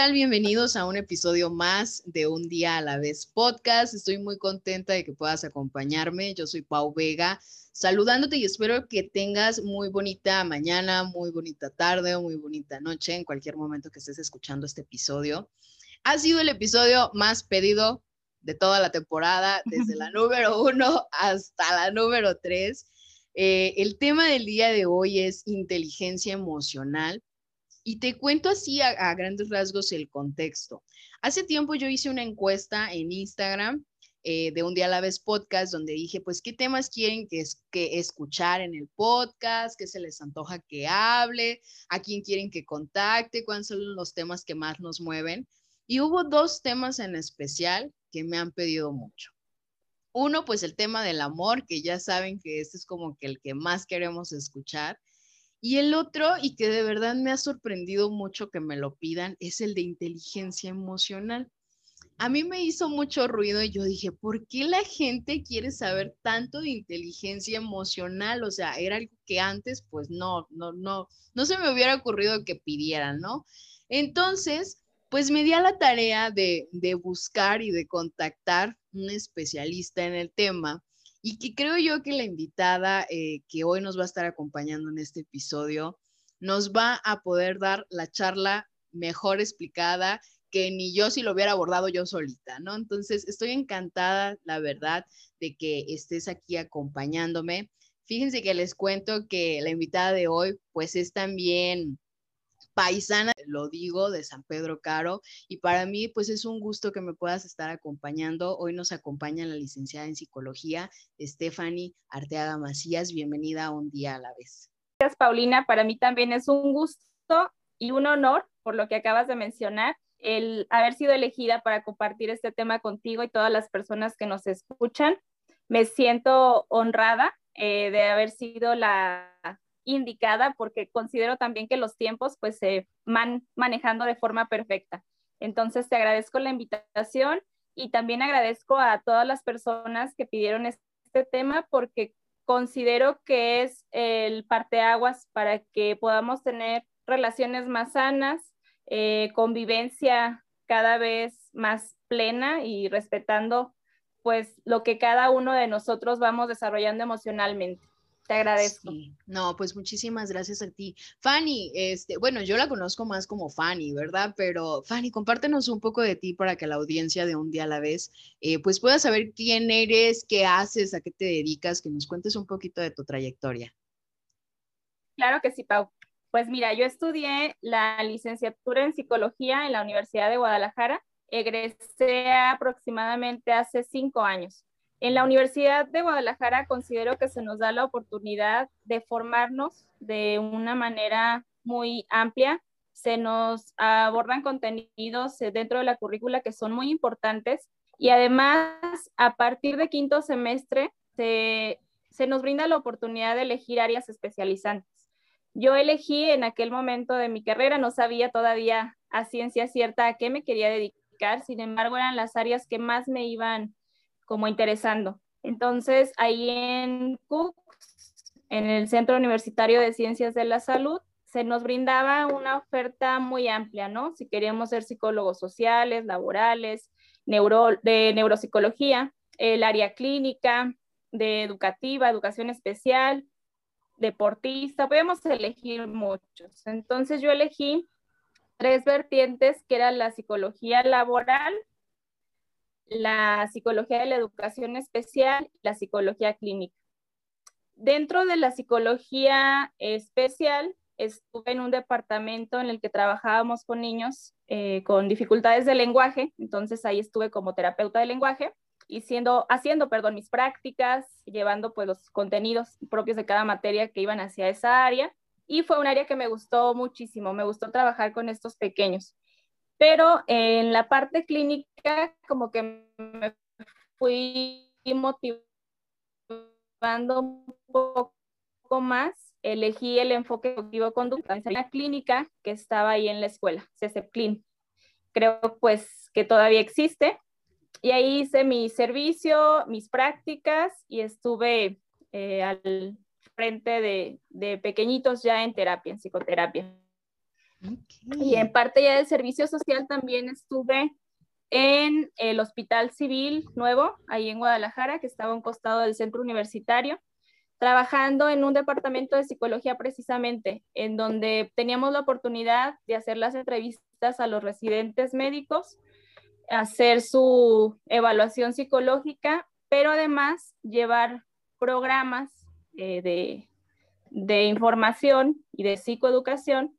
Bienvenidos a un episodio más de Un día a la vez podcast. Estoy muy contenta de que puedas acompañarme. Yo soy Pau Vega, saludándote y espero que tengas muy bonita mañana, muy bonita tarde o muy bonita noche en cualquier momento que estés escuchando este episodio. Ha sido el episodio más pedido de toda la temporada, desde la número uno hasta la número tres. Eh, el tema del día de hoy es inteligencia emocional y te cuento así a, grandes rasgos el contexto. Hace tiempo yo hice una encuesta en Instagram eh, de un día a la vez podcast donde dije, pues, ¿qué temas quieren que, que escuchar en el podcast? ¿Qué se les antoja que hable? ¿A quién quieren que contacte? ¿Cuáles son los temas que más nos mueven? Y hubo dos temas en especial que me han pedido mucho. Uno, pues el tema del amor, que ya saben que este es como que el que más queremos escuchar. Y el otro, y que de verdad me ha sorprendido mucho que me lo pidan, es el de inteligencia emocional. A mí me hizo mucho ruido y yo dije, ¿por qué la gente quiere saber tanto de inteligencia emocional? O sea, era algo que antes, pues no, no, no, no se me hubiera ocurrido que pidieran, ¿no? Entonces, pues me di a la tarea de, de buscar y de contactar un especialista en el tema y que creo yo que la invitada eh, que hoy nos va a estar acompañando en este episodio nos va a poder dar la charla mejor explicada que ni yo si lo hubiera abordado yo solita, ¿no? Entonces, estoy encantada, la verdad, de que estés aquí acompañándome. Fíjense que les cuento que la invitada de hoy, pues es también paisana, lo digo, de San Pedro Caro. Y para mí, pues es un gusto que me puedas estar acompañando. Hoy nos acompaña la licenciada en psicología, Stephanie Arteaga Macías. Bienvenida a un día a la vez. Gracias, Paulina. Para mí también es un gusto y un honor por lo que acabas de mencionar el haber sido elegida para compartir este tema contigo y todas las personas que nos escuchan. Me siento honrada eh, de haber sido la indicada porque considero también que los tiempos pues se van manejando de forma perfecta. Entonces te agradezco la invitación y también agradezco a todas las personas que pidieron este tema porque considero que es el parteaguas para que podamos tener relaciones más sanas, eh, convivencia cada vez más plena y respetando pues lo que cada uno de nosotros vamos desarrollando emocionalmente. Te agradezco. No, pues muchísimas gracias a ti. Fanny, este, bueno, yo la conozco más como Fanny, ¿verdad? Pero Fanny, compártenos un poco de ti para que la audiencia de un día a la vez, eh, pues pueda saber quién eres, qué haces, a qué te dedicas, que nos cuentes un poquito de tu trayectoria. Claro que sí, Pau. Pues mira, yo estudié la licenciatura en psicología en la Universidad de Guadalajara. Egresé aproximadamente hace cinco años. En la Universidad de Guadalajara considero que se nos da la oportunidad de formarnos de una manera muy amplia. Se nos abordan contenidos dentro de la currícula que son muy importantes y además a partir de quinto semestre se, se nos brinda la oportunidad de elegir áreas especializantes. Yo elegí en aquel momento de mi carrera, no sabía todavía a ciencia cierta a qué me quería dedicar, sin embargo eran las áreas que más me iban como interesando. Entonces, ahí en CUCS, en el Centro Universitario de Ciencias de la Salud, se nos brindaba una oferta muy amplia, ¿no? Si queríamos ser psicólogos sociales, laborales, neuro, de neuropsicología, el área clínica, de educativa, educación especial, deportista, podemos elegir muchos. Entonces yo elegí tres vertientes que eran la psicología laboral, la psicología de la educación especial y la psicología clínica. Dentro de la psicología especial, estuve en un departamento en el que trabajábamos con niños eh, con dificultades de lenguaje, entonces ahí estuve como terapeuta de lenguaje y siendo, haciendo, perdón, mis prácticas, llevando pues los contenidos propios de cada materia que iban hacia esa área y fue un área que me gustó muchísimo, me gustó trabajar con estos pequeños pero en la parte clínica como que me fui motivando un poco más, elegí el enfoque cognitivo-conducta en la clínica que estaba ahí en la escuela, CCPCLIN. Creo pues que todavía existe. Y ahí hice mi servicio, mis prácticas y estuve eh, al frente de, de, pequeñitos ya en terapia, en psicoterapia. Y en parte ya de servicio social también estuve en el Hospital Civil Nuevo, ahí en Guadalajara, que estaba a un costado del centro universitario, trabajando en un departamento de psicología precisamente, en donde teníamos la oportunidad de hacer las entrevistas a los residentes médicos, hacer su evaluación psicológica, pero además llevar programas eh, de, de información y de psicoeducación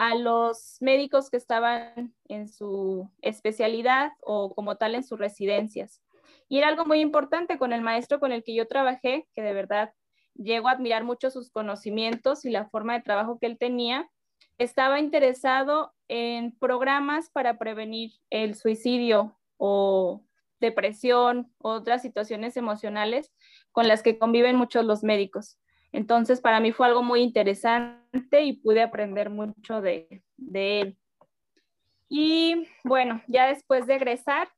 a los médicos que estaban en su especialidad o como tal en sus residencias. Y era algo muy importante con el maestro con el que yo trabajé, que de verdad llego a admirar mucho sus conocimientos y la forma de trabajo que él tenía. Estaba interesado en programas para prevenir el suicidio o depresión, otras situaciones emocionales con las que conviven muchos los médicos. Entonces, para mí fue algo muy interesante y pude aprender mucho de, él. Y bueno, ya después de egresar,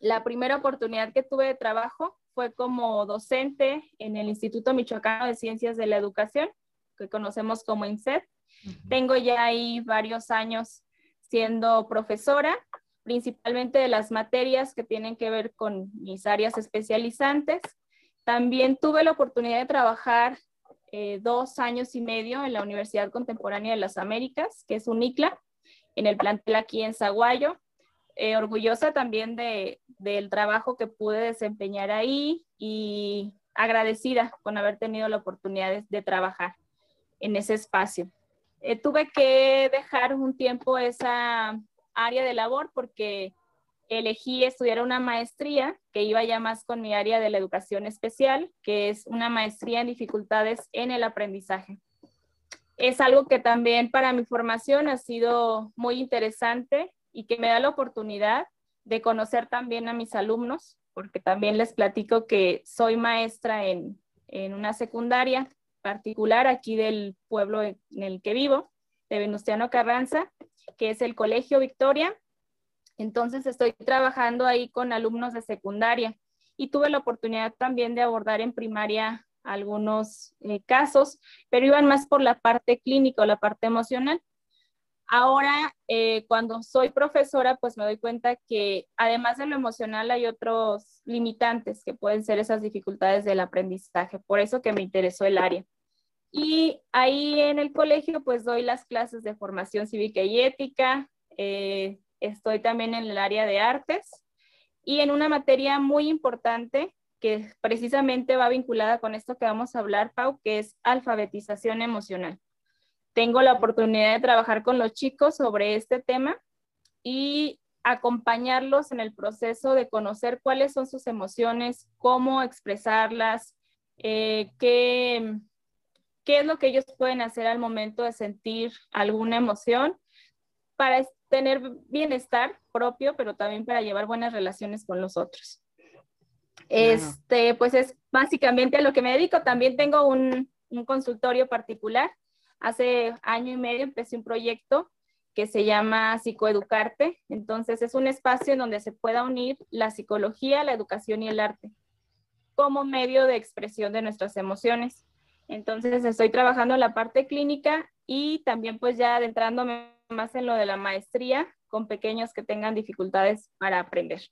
la primera oportunidad que tuve de trabajo fue como docente en el Instituto Michoacano de Ciencias de la Educación, que conocemos como INSET. Tengo ya ahí varios años siendo profesora, principalmente de las materias que tienen que ver con mis áreas especializantes. También tuve la oportunidad de trabajar eh, dos años y medio en la Universidad Contemporánea de las Américas, que es UNICLA, en el plantel aquí en Zaguayo. Eh, orgullosa también de, del trabajo que pude desempeñar ahí y agradecida con haber tenido la oportunidad de, trabajar en ese espacio. Eh, tuve que dejar un tiempo esa área de labor porque elegí estudiar una maestría que iba ya más con mi área de la educación especial, que es una maestría en dificultades en el aprendizaje. Es algo que también para mi formación ha sido muy interesante y que me da la oportunidad de conocer también a mis alumnos, porque también les platico que soy maestra en, en una secundaria particular aquí del pueblo en el que vivo, de Venustiano Carranza, que es el Colegio Victoria, entonces estoy trabajando ahí con alumnos de secundaria y tuve la oportunidad también de abordar en primaria algunos eh, casos, pero iban más por la parte clínica o la parte emocional. Ahora, eh, cuando soy profesora, pues me doy cuenta que además de lo emocional hay otros limitantes que pueden ser esas dificultades del aprendizaje. Por eso que me interesó el área. Y ahí en el colegio, pues doy las clases de formación cívica y ética, eh, estoy también en el área de artes y en una materia muy importante que precisamente va vinculada con esto que vamos a hablar, Pau, que es alfabetización emocional. Tengo la oportunidad de trabajar con los chicos sobre este tema y acompañarlos en el proceso de conocer cuáles son sus emociones, cómo expresarlas, eh, qué, qué es lo que ellos pueden hacer al momento de sentir alguna emoción para tener bienestar propio, pero también para llevar buenas relaciones con los otros. Este, pues es básicamente a lo que me dedico. También tengo un, un consultorio particular. Hace año y medio empecé un proyecto que se llama Psicoeducarte. Entonces es un espacio en donde se pueda unir la psicología, la educación y el arte como medio de expresión de nuestras emociones. Entonces estoy trabajando en la parte clínica y también pues ya adentrándome más en lo de la maestría con pequeños que tengan dificultades para aprender.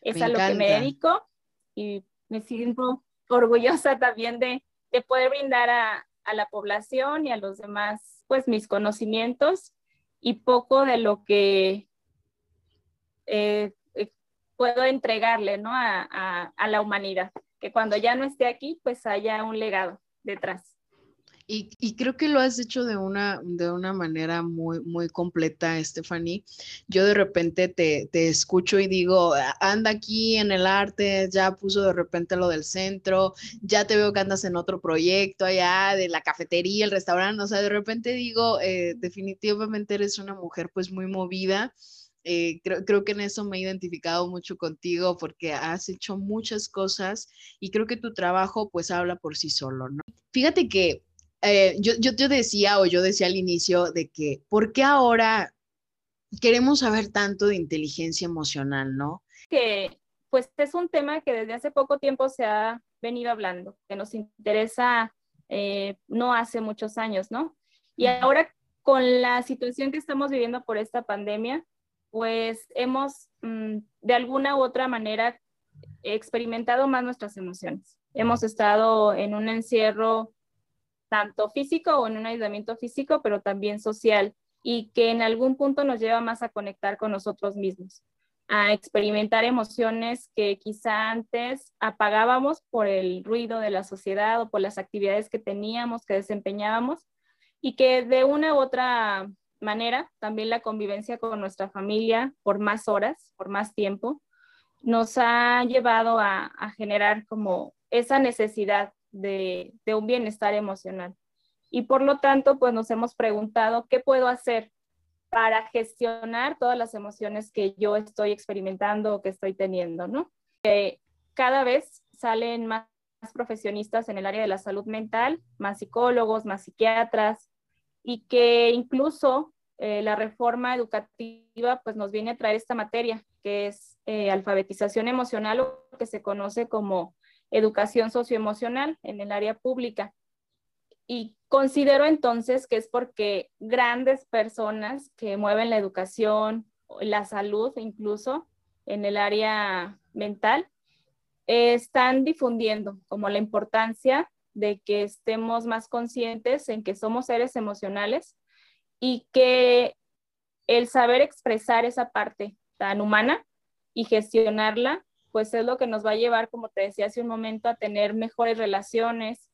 Es a lo que me dedico y me siento orgullosa también de, de poder brindar a, a, la población y a los demás pues mis conocimientos y poco de lo que eh, eh, puedo entregarle ¿no? a, a, a la humanidad, que cuando ya no esté aquí pues haya un legado detrás. Y, creo que lo has hecho de una, de una manera muy, muy completa, Stephanie. Yo de repente te, te, escucho y digo, anda aquí en el arte, ya puso de repente lo del centro, ya te veo que andas en otro proyecto allá de la cafetería, el restaurante, o sea, de repente digo, eh, definitivamente eres una mujer pues muy movida Eh, creo, creo, que en eso me he identificado mucho contigo porque has hecho muchas cosas y creo que tu trabajo pues habla por sí solo, ¿no? Fíjate que eh, yo, yo te decía o yo decía al inicio de que, ¿por qué ahora queremos saber tanto de inteligencia emocional, no? Que pues es un tema que desde hace poco tiempo se ha venido hablando, que nos interesa eh, no hace muchos años, ¿no? Y ahora con la situación que estamos viviendo por esta pandemia, pues hemos mm, de alguna u otra manera experimentado más nuestras emociones. Hemos estado en un encierro tanto físico o en un aislamiento físico, pero también social, y que en algún punto nos lleva más a conectar con nosotros mismos a experimentar emociones que quizá antes apagábamos por el ruido de la sociedad o por las actividades que teníamos, que desempeñábamos, y que de una u otra manera, también la convivencia con nuestra familia por más horas, por más tiempo, nos ha llevado a, generar como esa necesidad de, un bienestar emocional. Y por lo tanto, pues nos hemos preguntado, ¿qué puedo hacer para gestionar todas las emociones que yo estoy experimentando o que estoy teniendo, ¿no? cada vez salen más profesionistas en el área de la salud mental, más psicólogos, más psiquiatras, y que incluso eh, la reforma educativa pues nos viene a traer esta materia, que es eh, alfabetización emocional o que se conoce como educación socioemocional en el área pública. Y considero entonces que es porque grandes personas que mueven la educación, la salud incluso en el área mental, están difundiendo como la importancia de que estemos más conscientes en que somos seres emocionales y que el saber expresar esa parte tan humana y gestionarla, pues es lo que nos va a llevar, como te decía hace un momento, a tener mejores relaciones,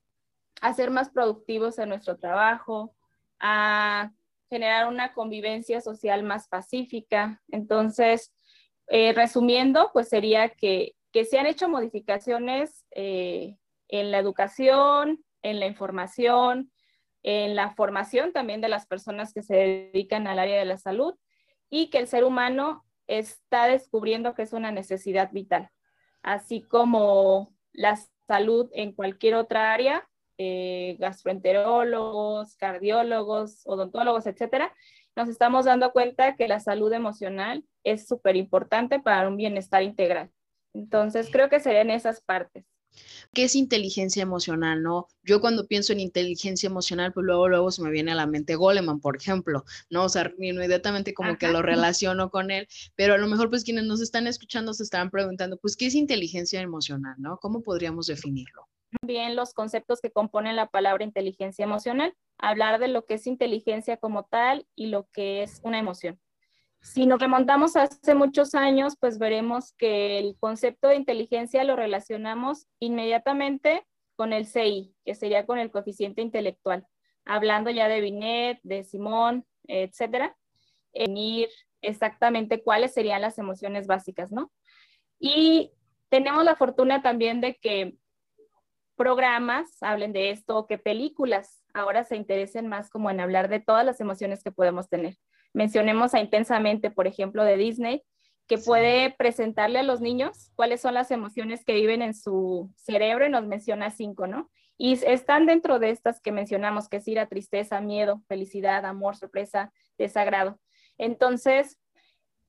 a ser más productivos en nuestro trabajo, a generar una convivencia social más pacífica. Entonces, eh, resumiendo, pues sería que, se han hecho modificaciones eh, en la educación, en la información, en la formación también de las personas que se dedican al área de la salud y que el ser humano está descubriendo que es una necesidad vital, así como la salud en cualquier otra área, eh, gastroenterólogos, cardiólogos, odontólogos, etcétera, nos estamos dando cuenta que la salud emocional es súper importante para un bienestar integral. Entonces, creo que serían esas partes. ¿Qué es inteligencia emocional, no? Yo cuando pienso en inteligencia emocional, pues luego, luego se me viene a la mente Goleman, por ejemplo, ¿no? O sea, inmediatamente como que lo relaciono con él, pero a lo mejor pues quienes nos están escuchando se están preguntando, pues, ¿qué es inteligencia emocional, no? ¿Cómo podríamos definirlo? Bien, los conceptos que componen la palabra inteligencia emocional, hablar de lo que es inteligencia como tal y lo que es una emoción. Si nos remontamos hace muchos años, pues veremos que el concepto de inteligencia lo relacionamos inmediatamente con el CI, que sería con el coeficiente intelectual, hablando ya de Binet, de Simón, etcétera, en ir exactamente cuáles serían las emociones básicas, ¿no? Y tenemos la fortuna también de que programas hablen de esto, que películas ahora se interesen más como en hablar de todas las emociones que podemos tener. Mencionemos a Intensamente, por ejemplo, de Disney, que puede presentarle a los niños cuáles son las emociones que viven en su cerebro y nos menciona cinco, ¿no? Y están dentro de estas que mencionamos, que es ira, tristeza, miedo, felicidad, amor, sorpresa, desagrado. Entonces,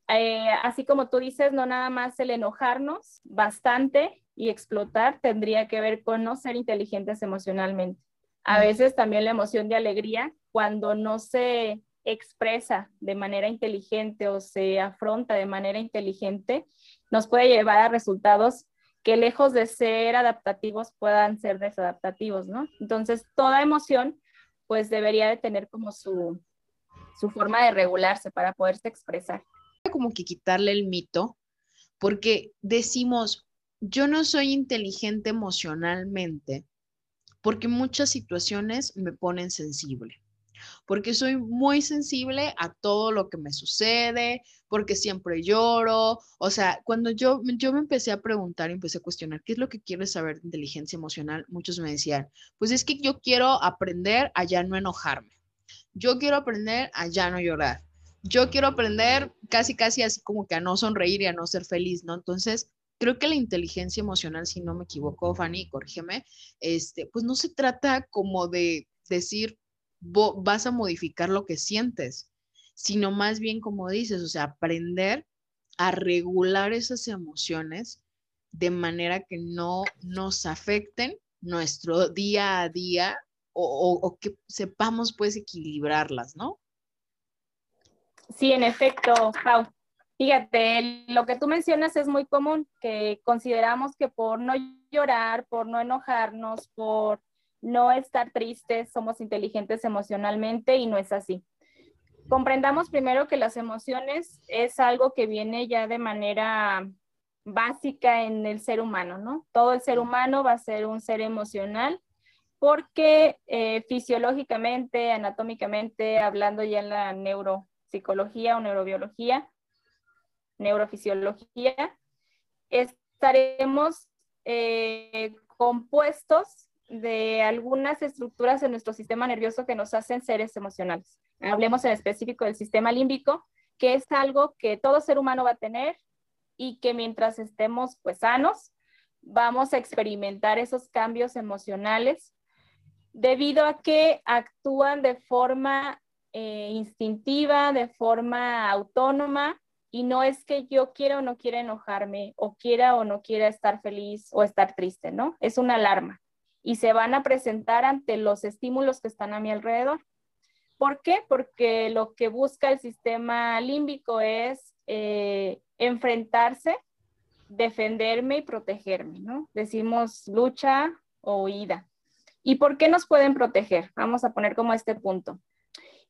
eh, así como tú dices, no nada más el enojarnos bastante y explotar tendría que ver con no ser inteligentes emocionalmente. A veces también la emoción de alegría, cuando no se expresa de manera inteligente o se afronta de manera inteligente, nos puede llevar a resultados que lejos de ser adaptativos puedan ser desadaptativos, ¿no? Entonces, toda emoción pues debería de tener como su, su forma de regularse para poderse expresar. Como que quitarle el mito, porque decimos, yo no soy inteligente emocionalmente porque muchas situaciones me ponen sensible, porque soy muy sensible a todo lo que me sucede, porque siempre lloro. O sea, cuando yo, yo me empecé a preguntar y empecé a cuestionar qué es lo que quieres saber de inteligencia emocional, muchos me decían, pues es que yo quiero aprender a ya no enojarme, yo quiero aprender a ya no llorar, yo quiero aprender casi, casi así como que a no sonreír y a no ser feliz, ¿no? Entonces, creo que la inteligencia emocional, si no me equivoco, Fanny, corrígeme, este, pues no se trata como de decir, vas a modificar lo que sientes, sino más bien como dices, o sea, aprender a regular esas emociones de manera que no nos afecten nuestro día a día o, que sepamos pues equilibrarlas, ¿no? Sí, en efecto, Pau. Fíjate, lo que tú mencionas es muy común, que consideramos que por no llorar, por no enojarnos, por no estar tristes, somos inteligentes emocionalmente y no es así. Comprendamos primero que las emociones es algo que viene ya de manera básica en el ser humano, ¿no? Todo el ser humano va a ser un ser emocional porque eh, fisiológicamente, anatómicamente, hablando ya en la neuro, psicología o neurobiología, neurofisiología, estaremos eh, compuestos de algunas estructuras en nuestro sistema nervioso que nos hacen seres emocionales. Hablemos en específico del sistema límbico, que es algo que todo ser humano va a tener y que mientras estemos pues sanos, vamos a experimentar esos cambios emocionales debido a que actúan de forma eh, instintiva, de forma autónoma, y no es que yo quiera o no quiera enojarme, o quiera o no quiera estar feliz o estar triste, ¿no? Es una alarma y se van a presentar ante los estímulos que están a mi alrededor. ¿Por qué? Porque lo que busca el sistema límbico es eh, enfrentarse, defenderme y protegerme, ¿no? Decimos lucha o huida. ¿Y por qué nos pueden proteger? Vamos a poner como este punto.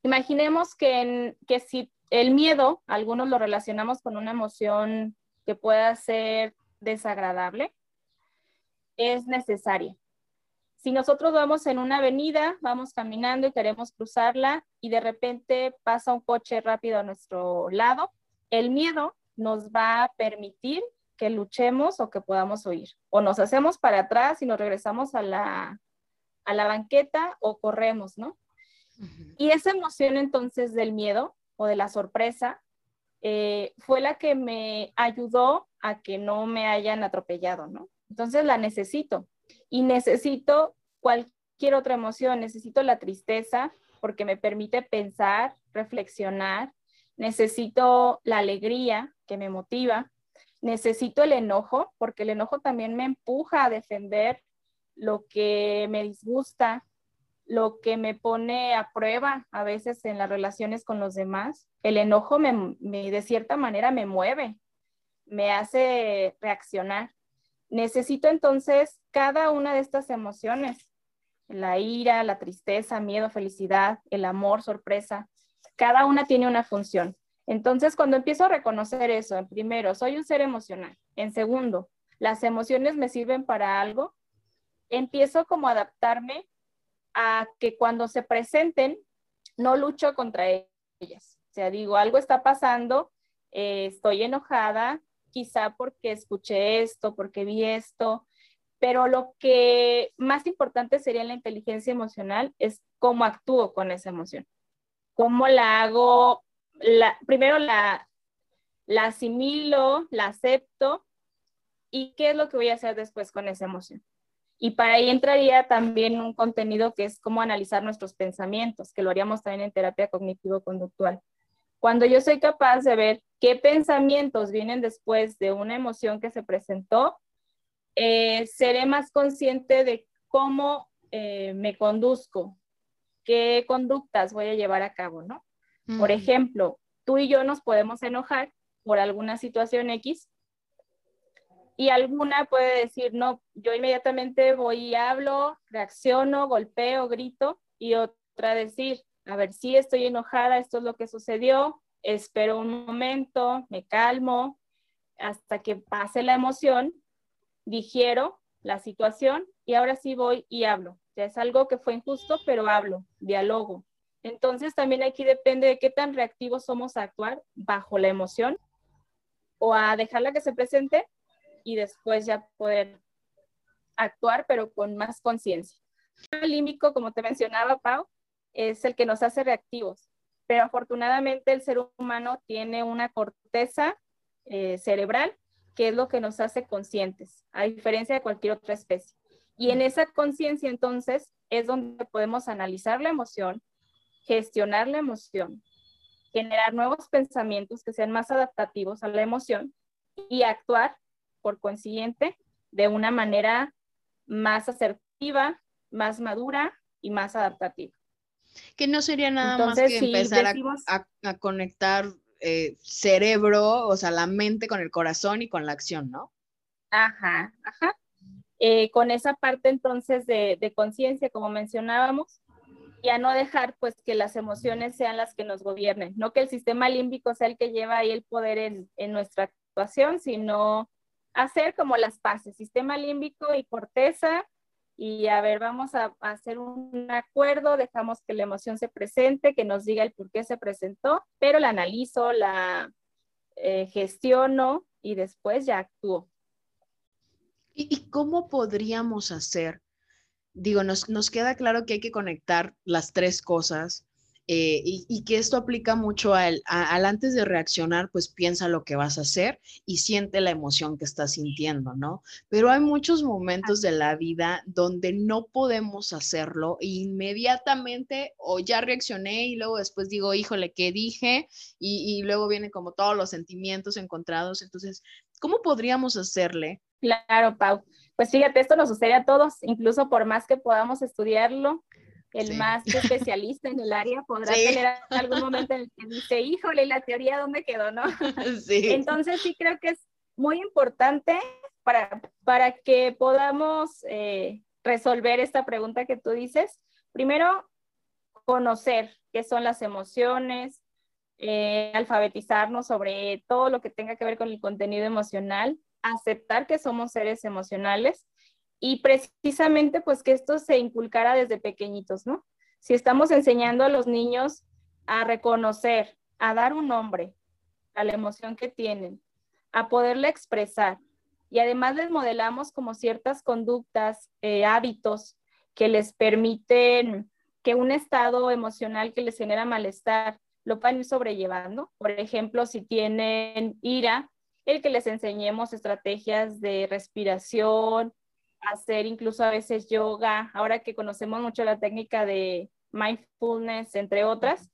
Imaginemos que, que si el miedo, algunos lo relacionamos con una emoción que pueda ser desagradable, es necesaria. Si nosotros vamos en una avenida, vamos caminando y queremos cruzarla y de repente pasa un coche rápido a nuestro lado, el miedo nos va a permitir que luchemos o que podamos huir. O nos hacemos para atrás y nos regresamos a la, a la banqueta o corremos, ¿no? Y esa emoción entonces del miedo o de la sorpresa eh, fue la que me ayudó a que no me hayan atropellado, ¿no? Entonces la necesito y necesito cualquier otra emoción, necesito la tristeza porque me permite pensar, reflexionar, necesito la alegría que me motiva, necesito el enojo porque el enojo también me empuja a defender lo que me disgusta, lo que me pone a prueba a veces en las relaciones con los demás. El enojo me, de cierta manera me mueve, me hace reaccionar. Necesito entonces cada una de estas emociones, la ira, la tristeza, miedo, felicidad, el amor, sorpresa, cada una tiene una función. Entonces, cuando empiezo a reconocer eso, en primero, soy un ser emocional. En segundo, las emociones me sirven para algo, empiezo como a adaptarme a que cuando se presenten, no lucho contra ellas. O sea, digo, algo está pasando, eh, estoy enojada, quizá porque escuché esto, porque vi esto, pero lo que más importante sería la inteligencia emocional es cómo actúo con esa emoción. Cómo la hago, la, primero la, la asimilo, la acepto y qué es lo que voy a hacer después con esa emoción. Y para ahí entraría también un contenido que es cómo analizar nuestros pensamientos, que lo haríamos también en terapia cognitivo-conductual. Cuando yo soy capaz de ver qué pensamientos vienen después de una emoción que se presentó, eh, seré más consciente de cómo eh, me conduzco, qué conductas voy a llevar a cabo, ¿no? Por ejemplo, tú y yo nos podemos enojar por alguna situación X y alguna puede decir, no, yo inmediatamente voy y hablo, reacciono, golpeo, grito, y otra decir, a ver, si estoy enojada, esto es lo que sucedió, espero un momento, me calmo, hasta que pase la emoción, digiero la situación y ahora sí voy y hablo. Ya es algo que fue injusto, pero hablo, dialogo. Entonces también aquí depende de qué tan reactivos somos a actuar bajo la emoción o a dejarla que se presente y después ya poder actuar, pero con más conciencia. El límbico, como te mencionaba, Pau, es el que nos hace reactivos. pero afortunadamente el ser humano tiene una corteza eh, cerebral que es lo que nos hace conscientes, a diferencia de cualquier otra especie. Y en esa conciencia entonces es donde podemos analizar la emoción, gestionar la emoción, generar nuevos pensamientos que sean más adaptativos a la emoción y actuar, por consiguiente, de una manera más asertiva, más madura y más adaptativa. Que no sería nada más que empezar a, conectar eh, cerebro, o sea, la mente con el corazón y con la acción, ¿no? Ajá, ajá. Eh, con esa parte entonces de, de conciencia, como mencionábamos, y a no dejar pues que las emociones sean las que nos gobiernen, no que el sistema límbico sea el que lleva ahí el poder en, en nuestra actuación, sino hacer como las paces, sistema límbico y corteza, y a ver, vamos a, hacer un acuerdo, dejamos que la emoción se presente, que nos diga el por qué se presentó, pero la analizo, la eh, gestiono y después ya actúo. ¿Y, cómo podríamos hacer? Digo, nos, nos queda claro que hay que conectar las tres cosas, eh, y, que esto aplica mucho al, antes de reaccionar, pues piensa lo que vas a hacer y siente la emoción que estás sintiendo, ¿no? Pero hay muchos momentos de la vida donde no podemos hacerlo e inmediatamente o ya reaccioné y luego después digo, híjole, ¿qué dije? Y, y luego vienen como todos los sentimientos encontrados. Entonces, ¿cómo podríamos hacerle? Claro, Pau. Pues fíjate, esto nos sucede a todos, incluso por más que podamos estudiarlo, el más especialista en el área podrá tener algún momento en el que dice, híjole, la teoría dónde quedó, ¿no? Sí. Entonces sí creo que es muy importante para, para que podamos eh, resolver esta pregunta que tú dices. Primero, conocer qué son las emociones, eh, alfabetizarnos sobre todo lo que tenga que ver con el contenido emocional, aceptar que somos seres emocionales y precisamente pues que esto se inculcara desde pequeñitos, ¿no? Si estamos enseñando a los niños a reconocer, a dar un nombre a la emoción que tienen, a poderla expresar y además les modelamos como ciertas conductas, eh, hábitos que les permiten que un estado emocional que les genera malestar lo puedan ir sobrellevando. Por ejemplo, si tienen ira, el que les enseñemos estrategias de respiración, hacer incluso a veces yoga, ahora que conocemos mucho la técnica de mindfulness, entre otras,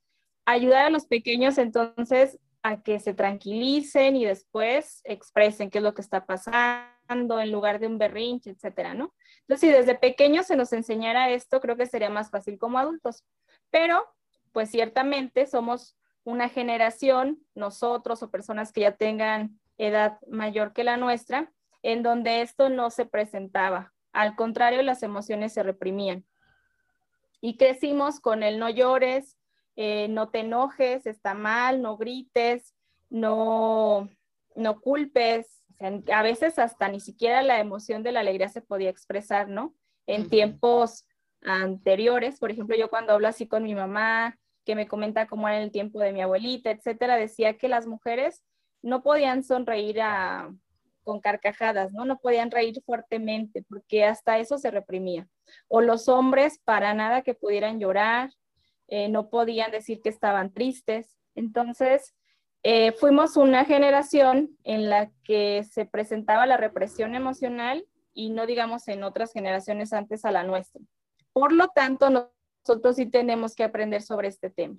ayudar a los pequeños entonces a que se tranquilicen y después expresen qué es lo que está pasando en lugar de un berrinche, etcétera, ¿no? Entonces, si desde pequeños se nos enseñara esto, creo que sería más fácil como adultos. Pero, pues ciertamente somos una generación, nosotros o personas que ya tengan edad mayor que la nuestra, en donde esto no se presentaba. Al contrario, las emociones se reprimían. Y crecimos con el no llores, eh, no te enojes, está mal, no grites, no, no culpes. a veces hasta ni siquiera la emoción de la alegría se podía expresar, ¿no? En tiempos anteriores, por ejemplo, yo cuando hablo así con mi mamá, que me comenta cómo era el tiempo de mi abuelita, etcétera, decía que las mujeres no podían sonreír a, con carcajadas, ¿no? No podían reír fuertemente porque hasta eso se reprimía. O los hombres para nada que pudieran llorar, eh, no podían decir que estaban tristes. Entonces, eh, fuimos una generación en la que se presentaba la represión emocional y no digamos en otras generaciones antes a la nuestra. Por lo tanto, nosotros sí tenemos que aprender sobre este tema.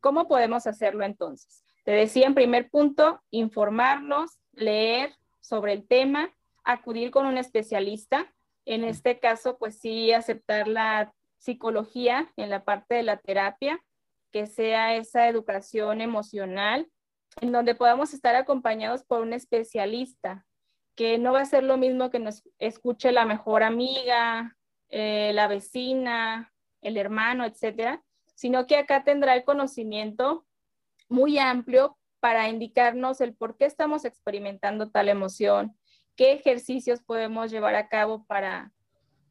¿Cómo podemos hacerlo entonces? Te decía en primer punto, informarnos, leer, sobre el tema, acudir con un especialista. En este caso, pues sí, aceptar la psicología en la parte de la terapia, que sea esa educación emocional, en donde podamos estar acompañados por un especialista, que no va a ser lo mismo que nos escuche la mejor amiga, eh, la vecina, el hermano, etcétera, sino que acá tendrá el conocimiento muy amplio para indicarnos el por qué estamos experimentando tal emoción, qué ejercicios podemos llevar a cabo para,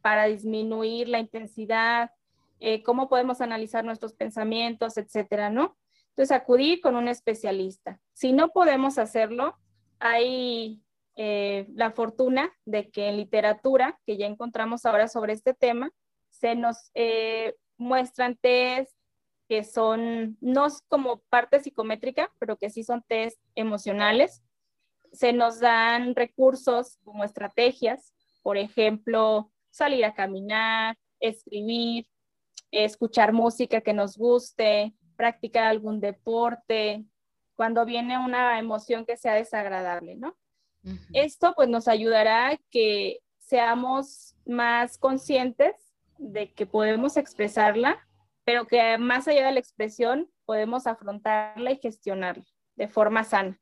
para disminuir la intensidad, eh, cómo podemos analizar nuestros pensamientos, etcétera, ¿no? Entonces, acudir con un especialista. Si no podemos hacerlo, hay eh, la fortuna de que en literatura, que ya encontramos ahora sobre este tema, se nos eh, muestran test, que son, no como parte psicométrica, pero que sí son test emocionales. Se nos dan recursos como estrategias, por ejemplo, salir a caminar, escribir, escuchar música que nos guste, practicar algún deporte, cuando viene una emoción que sea desagradable, ¿no? Esto pues nos ayudará a que seamos más conscientes de que podemos expresarla, pero que más allá de la expresión podemos afrontarla y gestionarla de forma sana.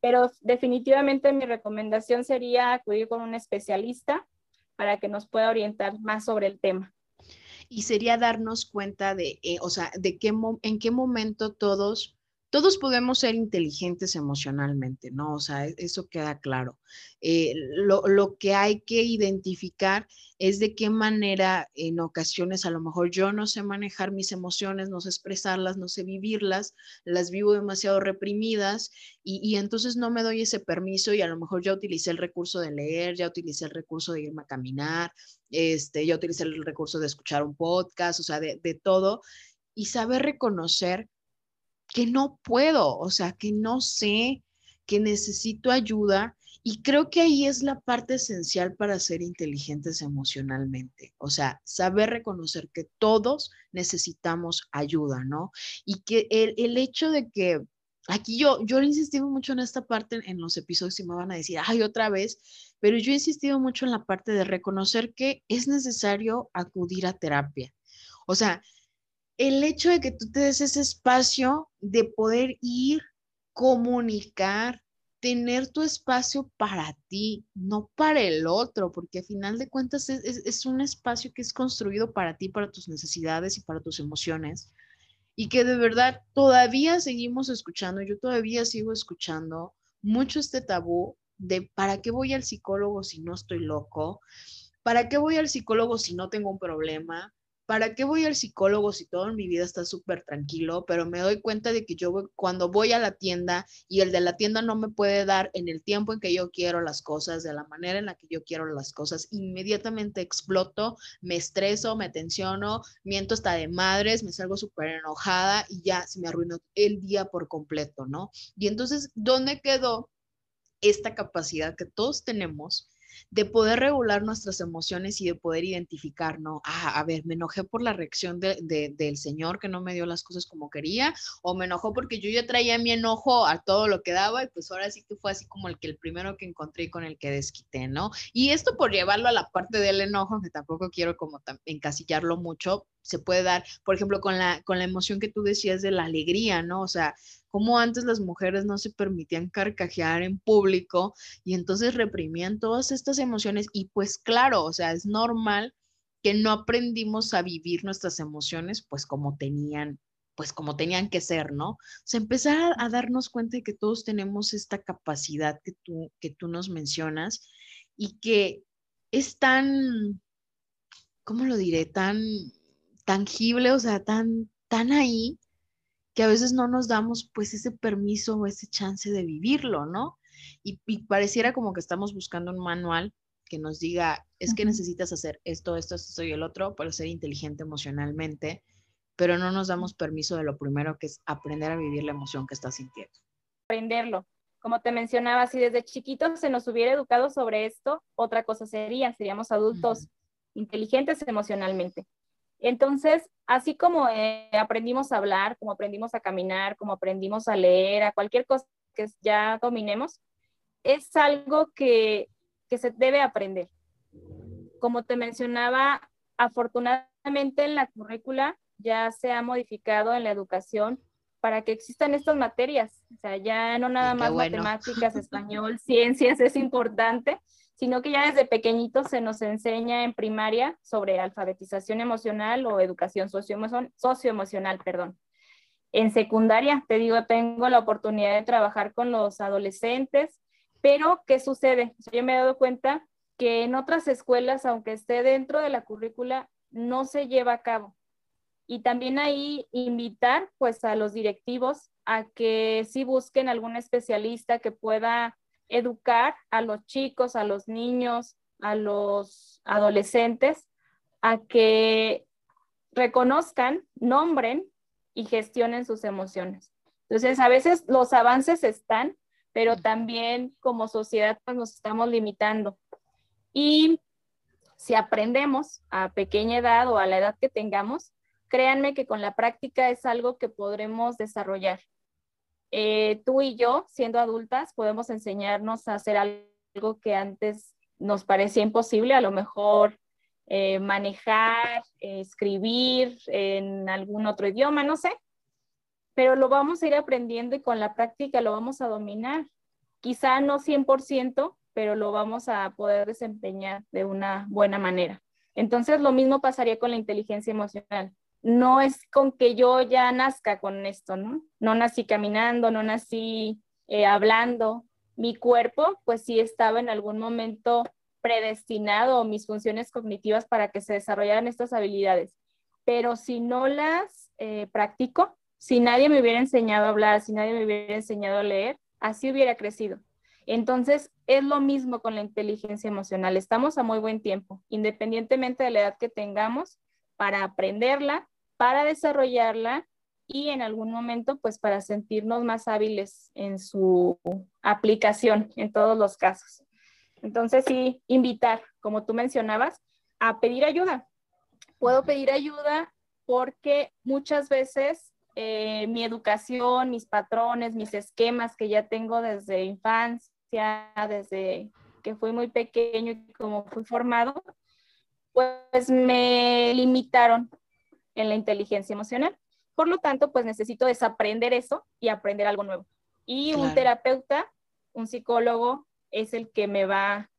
Pero definitivamente mi recomendación sería acudir con un especialista para que nos pueda orientar más sobre el tema. Y sería darnos cuenta de, eh, o sea, de qué en qué momento todos todos podemos ser inteligentes emocionalmente, ¿no? O sea, e, eso queda claro. Eh, lo, que hay que identificar es de qué manera en ocasiones a lo mejor yo no sé manejar mis emociones, no sé expresarlas, no sé vivirlas, las vivo demasiado reprimidas y, y entonces no me doy ese permiso y a lo mejor ya utilicé el recurso de leer, ya utilicé el recurso de irme a caminar, este, ya utilicé el recurso de escuchar un podcast, o sea, de, de todo y saber reconocer que no puedo, o sea, que no sé, que necesito ayuda. Y creo que ahí es la parte esencial para ser inteligentes emocionalmente, o sea, saber reconocer que todos necesitamos ayuda, ¿no? Y que el, hecho de que aquí yo, yo he insistido mucho en esta parte en los episodios y me van a decir, ay, otra vez, pero yo he insistido mucho en la parte de reconocer que es necesario acudir a terapia. O sea, el hecho de que tú te des ese espacio de poder ir, comunicar, tener tu espacio para ti, no para el otro, porque al final de cuentas es, un espacio que es construido para ti, para tus necesidades y para tus emociones. Y que de verdad todavía seguimos escuchando, yo todavía sigo escuchando mucho este tabú de para qué voy al psicólogo si no estoy loco, para qué voy al psicólogo si no tengo un problema, ¿para qué voy al psicólogo si todo en mi vida está súper tranquilo? Pero me doy cuenta de que yo cuando voy a la tienda y el de la tienda no me puede dar en el tiempo en que yo quiero las cosas, de la manera en la que yo quiero las cosas, inmediatamente exploto, me estreso, me tensiono, miento hasta de madres, me salgo súper enojada y ya se me arruinó el día por completo, ¿no? Y entonces, ¿dónde quedó esta capacidad que todos tenemos? De poder regular nuestras emociones y de poder identificar, ¿no? Ah, a ver, me enojé por la reacción del Señor que no me dio las cosas como quería, o me enojó porque yo ya traía mi enojo a todo lo que daba y pues ahora sí que fue así como el que el primero que encontré y con el que desquité, ¿no? Y esto por llevarlo a la parte del enojo, que tampoco quiero como encasillarlo mucho, se puede dar, por ejemplo, con la, con la emoción que tú decías de la alegría, ¿no? O sea, como antes las mujeres no se permitían carcajear en público y entonces reprimían todas estas emociones y pues claro, o sea, es normal que no aprendimos a vivir nuestras emociones pues como tenían pues como tenían que ser, ¿no? O sea, empezar a, darnos cuenta de que todos tenemos esta capacidad que tú, que tú nos mencionas y que es tan, ¿cómo lo diré? Tan tangible, o sea, tan, tan ahí, que a veces no nos damos pues ese permiso o ese chance de vivirlo, ¿no? Y, pareciera como que estamos buscando un manual que nos diga, es que necesitas hacer esto, esto, esto y el otro para ser inteligente emocionalmente, pero no nos damos permiso de lo primero que es aprender a vivir la emoción que estás sintiendo. Aprenderlo. Como te mencionaba, si desde chiquitos se nos hubiera educado sobre esto, otra cosa sería, seríamos adultos inteligentes emocionalmente. Entonces, así como eh, aprendimos a hablar, como aprendimos a caminar, como aprendimos a leer, a cualquier cosa que ya dominemos, es algo que, que se debe aprender. Como te mencionaba, afortunadamente en la currícula ya se ha modificado en la educación para que existan estas materias. O sea, ya no nada más matemáticas, español, ciencias es importante, sino que ya desde pequeñitos se nos enseña en primaria sobre alfabetización emocional o educación socioemocional, perdón. En secundaria, te digo, tengo la oportunidad de trabajar con los adolescentes, pero ¿qué sucede? Yo me he dado cuenta que en otras escuelas, aunque esté dentro de la currícula, no se lleva a cabo. Y también ahí invitar pues a los directivos a que sí busquen algún especialista que pueda educar a los chicos, a los niños, a los adolescentes, a que reconozcan, nombren y gestionen sus emociones. Entonces, a veces los avances están, pero también como sociedad pues, nos estamos limitando. Y si aprendemos a pequeña edad o a la edad que tengamos, créanme que con la práctica es algo que podremos desarrollar. Eh, tú y yo, siendo adultas, podemos enseñarnos a hacer algo que antes nos parecía imposible, a lo mejor eh, manejar, escribir en algún otro idioma, no sé, pero lo vamos a ir aprendiendo y con la práctica lo vamos a dominar. Quizá no 100%, pero lo vamos a poder desempeñar de una buena manera. Entonces, lo mismo pasaría con la inteligencia emocional. No es con que yo ya nazca con esto, ¿no? No nací caminando, no nací eh, hablando. Mi cuerpo, pues sí estaba en algún momento predestinado mis funciones cognitivas para que se desarrollaran estas habilidades. Pero si no las eh, practico, si nadie me hubiera enseñado a hablar, si nadie me hubiera enseñado a leer, así hubiera crecido. Entonces, es lo mismo con la inteligencia emocional. Estamos a muy buen tiempo, independientemente de la edad que tengamos, para aprenderla, para desarrollarla y en algún momento, pues para sentirnos más hábiles en su aplicación en todos los casos. Entonces, sí, invitar, como tú mencionabas, a pedir ayuda. Puedo pedir ayuda porque muchas veces eh, mi educación, mis patrones, mis esquemas que ya tengo desde infancia, desde que fui muy pequeño y como fui formado, pues me limitaron en la inteligencia emocional. Por lo tanto, pues necesito desaprender eso y aprender algo nuevo. Y un terapeuta, un psicólogo, es el que me va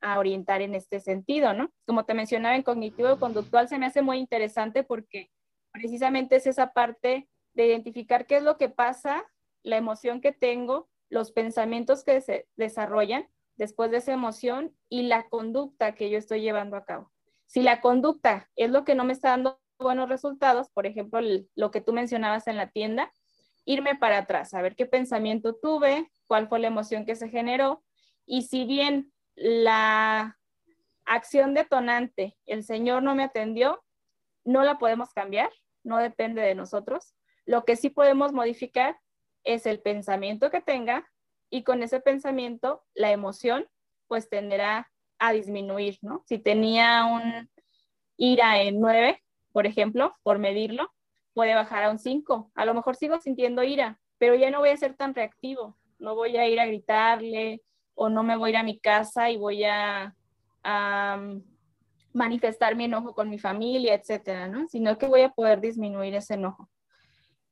a orientar en este sentido, ¿no? Como te mencionaba en cognitivo conductual, se me hace muy interesante porque precisamente es esa parte de identificar qué es lo que pasa, la emoción que tengo, los pensamientos que se desarrollan después de esa emoción y la conducta que yo estoy llevando a cabo. Si la conducta es lo que no me está dando buenos resultados, por ejemplo, lo que tú mencionabas en la tienda, irme para atrás, a ver qué pensamiento tuve, cuál fue la emoción que se generó y si bien la acción detonante, el Señor no me atendió, no la podemos cambiar, no depende de nosotros. Lo que sí podemos modificar es el pensamiento que tenga y con ese pensamiento la emoción pues tenderá a disminuir, ¿no? Si tenía un ira en 9, por ejemplo, por medirlo, puede bajar a un 5. A lo mejor sigo sintiendo ira, pero ya no voy a ser tan reactivo. No voy a ir a gritarle o no me voy a ir a mi casa y voy a, manifestar mi enojo con mi familia, etcétera, ¿no? Sino que voy a poder disminuir ese enojo.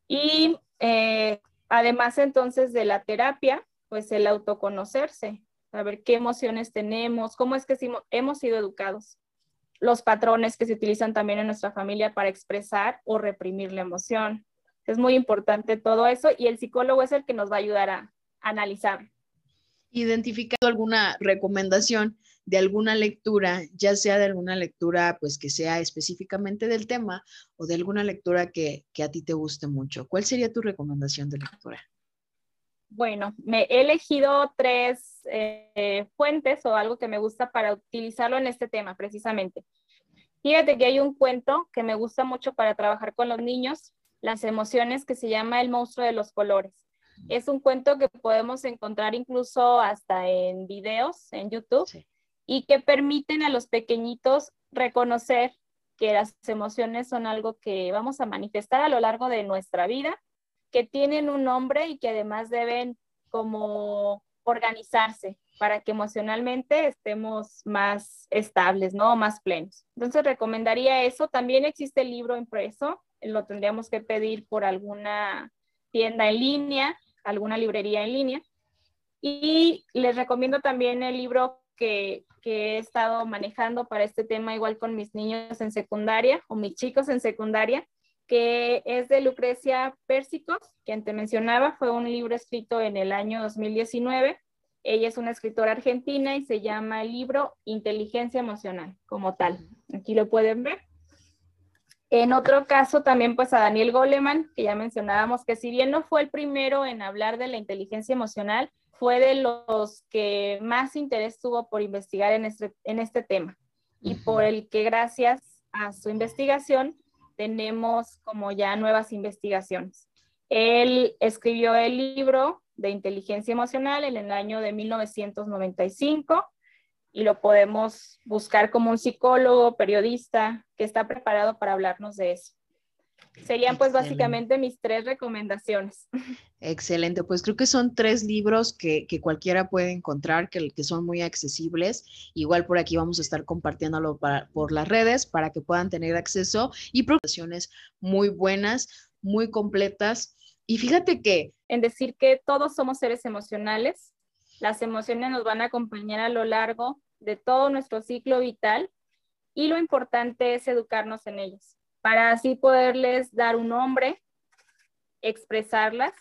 Y eh, además entonces de la terapia, pues el autoconocerse, saber qué emociones tenemos, cómo es que hemos sido educados, los patrones que se utilizan también en nuestra familia para expresar o reprimir la emoción. Es muy importante todo eso y el psicólogo es el que nos va a ayudar a, analizar. Identificando alguna recomendación de alguna lectura, ya sea de alguna lectura pues que sea específicamente del tema o de alguna lectura que, a ti te guste mucho. ¿Cuál sería tu recomendación de lectura? Bueno, me he elegido tres eh, fuentes o algo que me gusta para utilizarlo en este tema precisamente. Fíjate que hay un cuento que me gusta mucho para trabajar con los niños, las emociones, que se llama El monstruo de los colores. Es un cuento que podemos encontrar incluso hasta en videos en YouTube. Sí y que permiten a los pequeñitos reconocer que las emociones son algo que vamos a manifestar a lo largo de nuestra vida, que tienen un nombre y que además deben como organizarse para que emocionalmente estemos más estables, ¿no? Más plenos. Entonces recomendaría eso. También existe el libro impreso, lo tendríamos que pedir por alguna tienda en línea, alguna librería en línea. Y les recomiendo también el libro que, he estado manejando para este tema, igual con mis niños en secundaria o mis chicos en secundaria, que es de Lucrecia Pérsicos, quien te mencionaba, fue un libro escrito en el año 2019. Ella es una escritora argentina y se llama el libro Inteligencia Emocional, como tal. Aquí lo pueden ver. En otro caso, también pues a Daniel Goleman, que ya mencionábamos, que si bien no fue el primero en hablar de la inteligencia emocional, fue de los que más interés tuvo por investigar en este, en este tema y por el que gracias a su investigación tenemos como ya nuevas investigaciones. Él escribió el libro de inteligencia emocional en el año de 1995 y lo podemos buscar como un psicólogo, periodista que está preparado para hablarnos de eso. Serían pues básicamente mis tres recomendaciones. Excelente, pues creo que son tres libros que, cualquiera puede encontrar, que, que, son muy accesibles. Igual por aquí vamos a estar compartiéndolo por las redes para que puedan tener acceso y presentaciones muy buenas, muy completas. Y fíjate que... En decir que todos somos seres emocionales, las emociones nos van a acompañar a lo largo de todo nuestro ciclo vital y lo importante es educarnos en ellos para así poderles dar un nombre, expresarlas,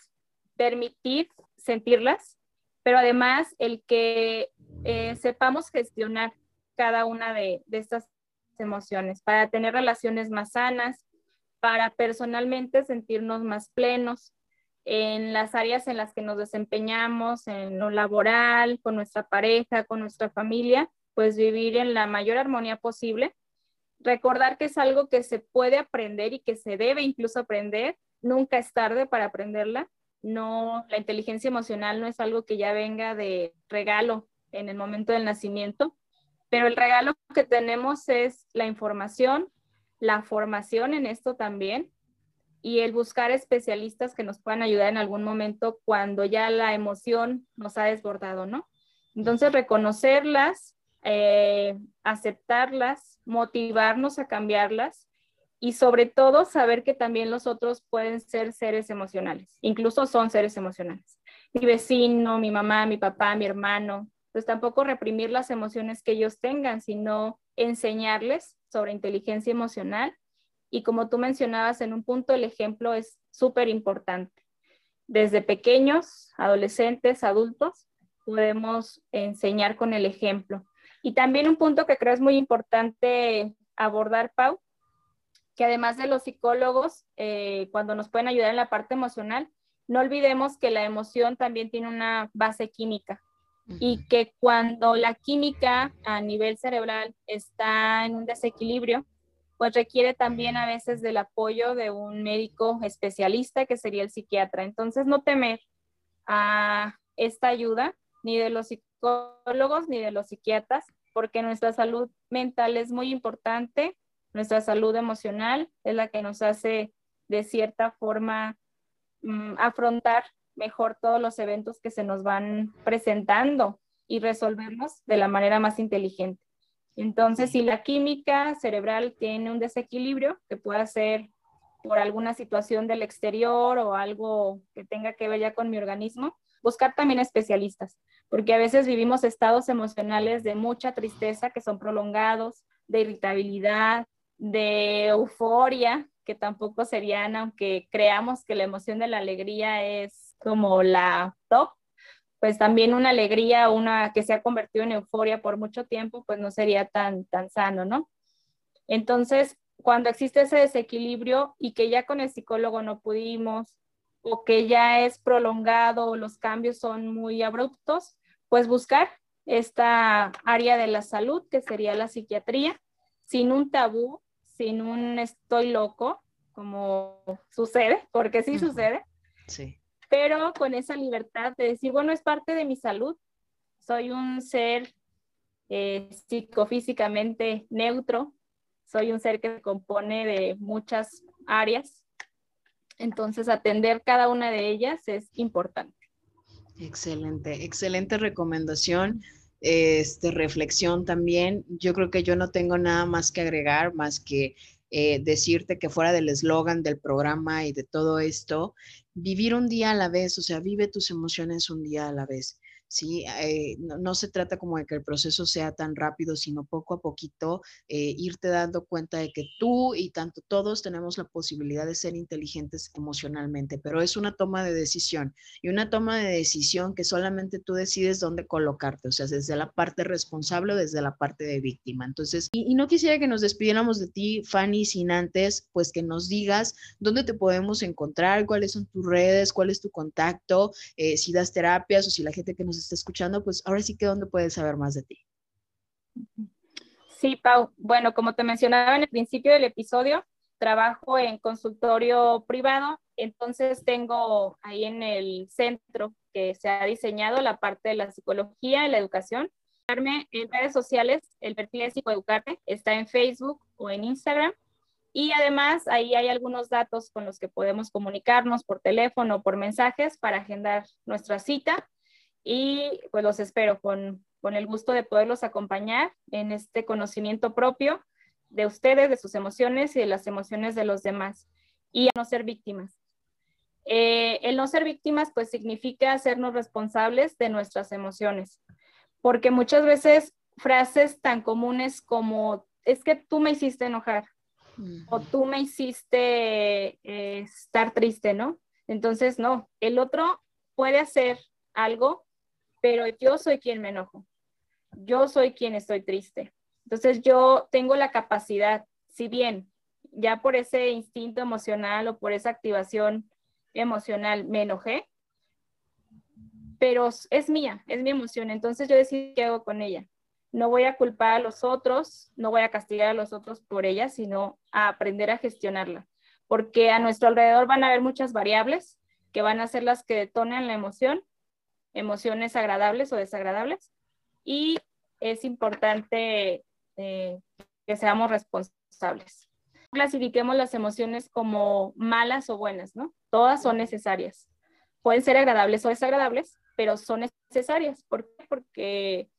permitir sentirlas, pero además el que eh, sepamos gestionar cada una de, de estas emociones para tener relaciones más sanas, para personalmente sentirnos más plenos en las áreas en las que nos desempeñamos, en lo laboral, con nuestra pareja, con nuestra familia, pues vivir en la mayor armonía posible recordar que es algo que se puede aprender y que se debe incluso aprender. Nunca es tarde para aprenderla. No, la inteligencia emocional no es algo que ya venga de regalo en el momento del nacimiento, pero el regalo que tenemos es la información, la formación en esto también y el buscar especialistas que nos puedan ayudar en algún momento cuando ya la emoción nos ha desbordado, ¿no? Entonces, reconocerlas, eh, aceptarlas, motivarnos a cambiarlas y sobre todo saber que también los otros pueden ser seres emocionales, incluso son seres emocionales. Mi vecino, mi mamá, mi papá, mi hermano, pues tampoco reprimir las emociones que ellos tengan, sino enseñarles sobre inteligencia emocional. Y como tú mencionabas en un punto, el ejemplo es súper importante. Desde pequeños, adolescentes, adultos, podemos enseñar con el ejemplo. Y también un punto que creo es muy importante abordar, Pau, que además de los psicólogos, eh, cuando nos pueden ayudar en la parte emocional, no olvidemos que la emoción también tiene una base química y que cuando la química a nivel cerebral está en un desequilibrio, pues requiere también a veces del apoyo de un médico especialista que sería el psiquiatra. Entonces, no temer a esta ayuda ni de los psicólogos ni de los psiquiatras, porque nuestra salud mental es muy importante, nuestra salud emocional es la que nos hace de cierta forma mm, afrontar mejor todos los eventos que se nos van presentando y resolverlos de la manera más inteligente. Entonces, si la química cerebral tiene un desequilibrio, que pueda ser por alguna situación del exterior o algo que tenga que ver ya con mi organismo, buscar también especialistas porque a veces vivimos estados emocionales de mucha tristeza que son prolongados, de irritabilidad, de euforia, que tampoco serían, aunque creamos que la emoción de la alegría es como la top, pues también una alegría, una que se ha convertido en euforia por mucho tiempo, pues no sería tan, tan sano, ¿no? Entonces, cuando existe ese desequilibrio y que ya con el psicólogo no pudimos, o que ya es prolongado, o los cambios son muy abruptos, pues buscar esta área de la salud, que sería la psiquiatría, sin un tabú, sin un estoy loco, como sucede, porque sí sucede. Sí. Pero con esa libertad de decir, bueno, es parte de mi salud, soy un ser eh, psicofísicamente neutro, soy un ser que se compone de muchas áreas, entonces atender cada una de ellas es importante. Excelente, excelente recomendación, este, reflexión también. Yo creo que yo no tengo nada más que agregar, más que eh, decirte que fuera del eslogan del programa y de todo esto, vivir un día a la vez, o sea, vive tus emociones un día a la vez. ¿Sí? Eh, no, se trata como de que el proceso sea tan rápido, sino poco a poquito eh, irte dando cuenta de que tú y tanto todos tenemos la posibilidad de ser inteligentes emocionalmente, pero es una toma de decisión y una toma de decisión que solamente tú decides dónde colocarte, o sea, desde la parte responsable o desde la parte de víctima. Entonces, y, no quisiera que nos despidiéramos de ti, Fanny, sin antes, pues que nos digas dónde te podemos encontrar, cuáles son tus redes, cuál es tu contacto, eh, si das terapias o si la gente que nos está escuchando, pues ahora sí que dónde puedes saber más de ti. Sí, Pau. Bueno, como te mencionaba en el principio del episodio, trabajo en consultorio privado, entonces tengo ahí en el centro que se ha diseñado la parte de la psicología y la educación. En redes sociales, el perfil de Psicoeducarte está en Facebook o en Instagram. Y además ahí hay algunos datos con los que podemos comunicarnos por teléfono o por mensajes para agendar nuestra cita. Y pues los espero con, con el gusto de poderlos acompañar en este conocimiento propio de ustedes, de sus emociones y de las emociones de los demás. Y a no ser víctimas. Eh, el no ser víctimas pues significa hacernos responsables de nuestras emociones, porque muchas veces frases tan comunes como es que tú me hiciste enojar o tú me hiciste eh, estar triste, ¿no? Entonces, no, el otro puede hacer algo, pero yo soy quien me enojo, yo soy quien estoy triste. Entonces, yo tengo la capacidad, si bien ya por ese instinto emocional o por esa activación emocional me enojé, pero es mía, es mi emoción. Entonces yo decido qué hago con ella. No voy a culpar a los otros, no voy a castigar a los otros por ella, sino a aprender a gestionarla. Porque a nuestro alrededor van a haber muchas variables que van a ser las que detonan la emoción, emociones agradables o desagradables. Y es importante eh, que seamos responsables clasifiquemos las emociones como malas o buenas, ¿no? Todas son necesarias. Pueden ser agradables o desagradables, pero son necesarias. ¿Por qué? Porque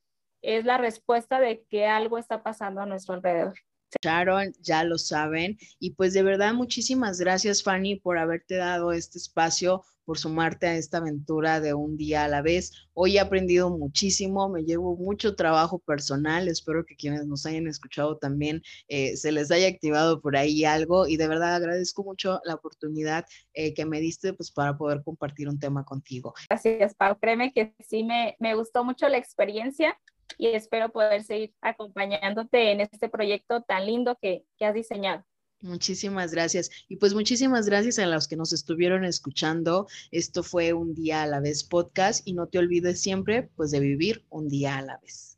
es la respuesta de que algo está pasando a nuestro alrededor. Sharon, ya lo saben. Y pues de verdad, muchísimas gracias, Fanny, por haberte dado este espacio por sumarte a esta aventura de un día a la vez. Hoy he aprendido muchísimo, me llevo mucho trabajo personal, espero que quienes nos hayan escuchado también eh, se les haya activado por ahí algo y de verdad agradezco mucho la oportunidad eh, que me diste pues para poder compartir un tema contigo. Gracias, Pau. Créeme que sí me, me gustó mucho la experiencia y espero poder seguir acompañándote en este proyecto tan lindo que, que has diseñado. Muchísimas gracias. Y pues muchísimas gracias a los que nos estuvieron escuchando. Esto fue un día a la vez podcast y no te olvides siempre pues de vivir un día a la vez.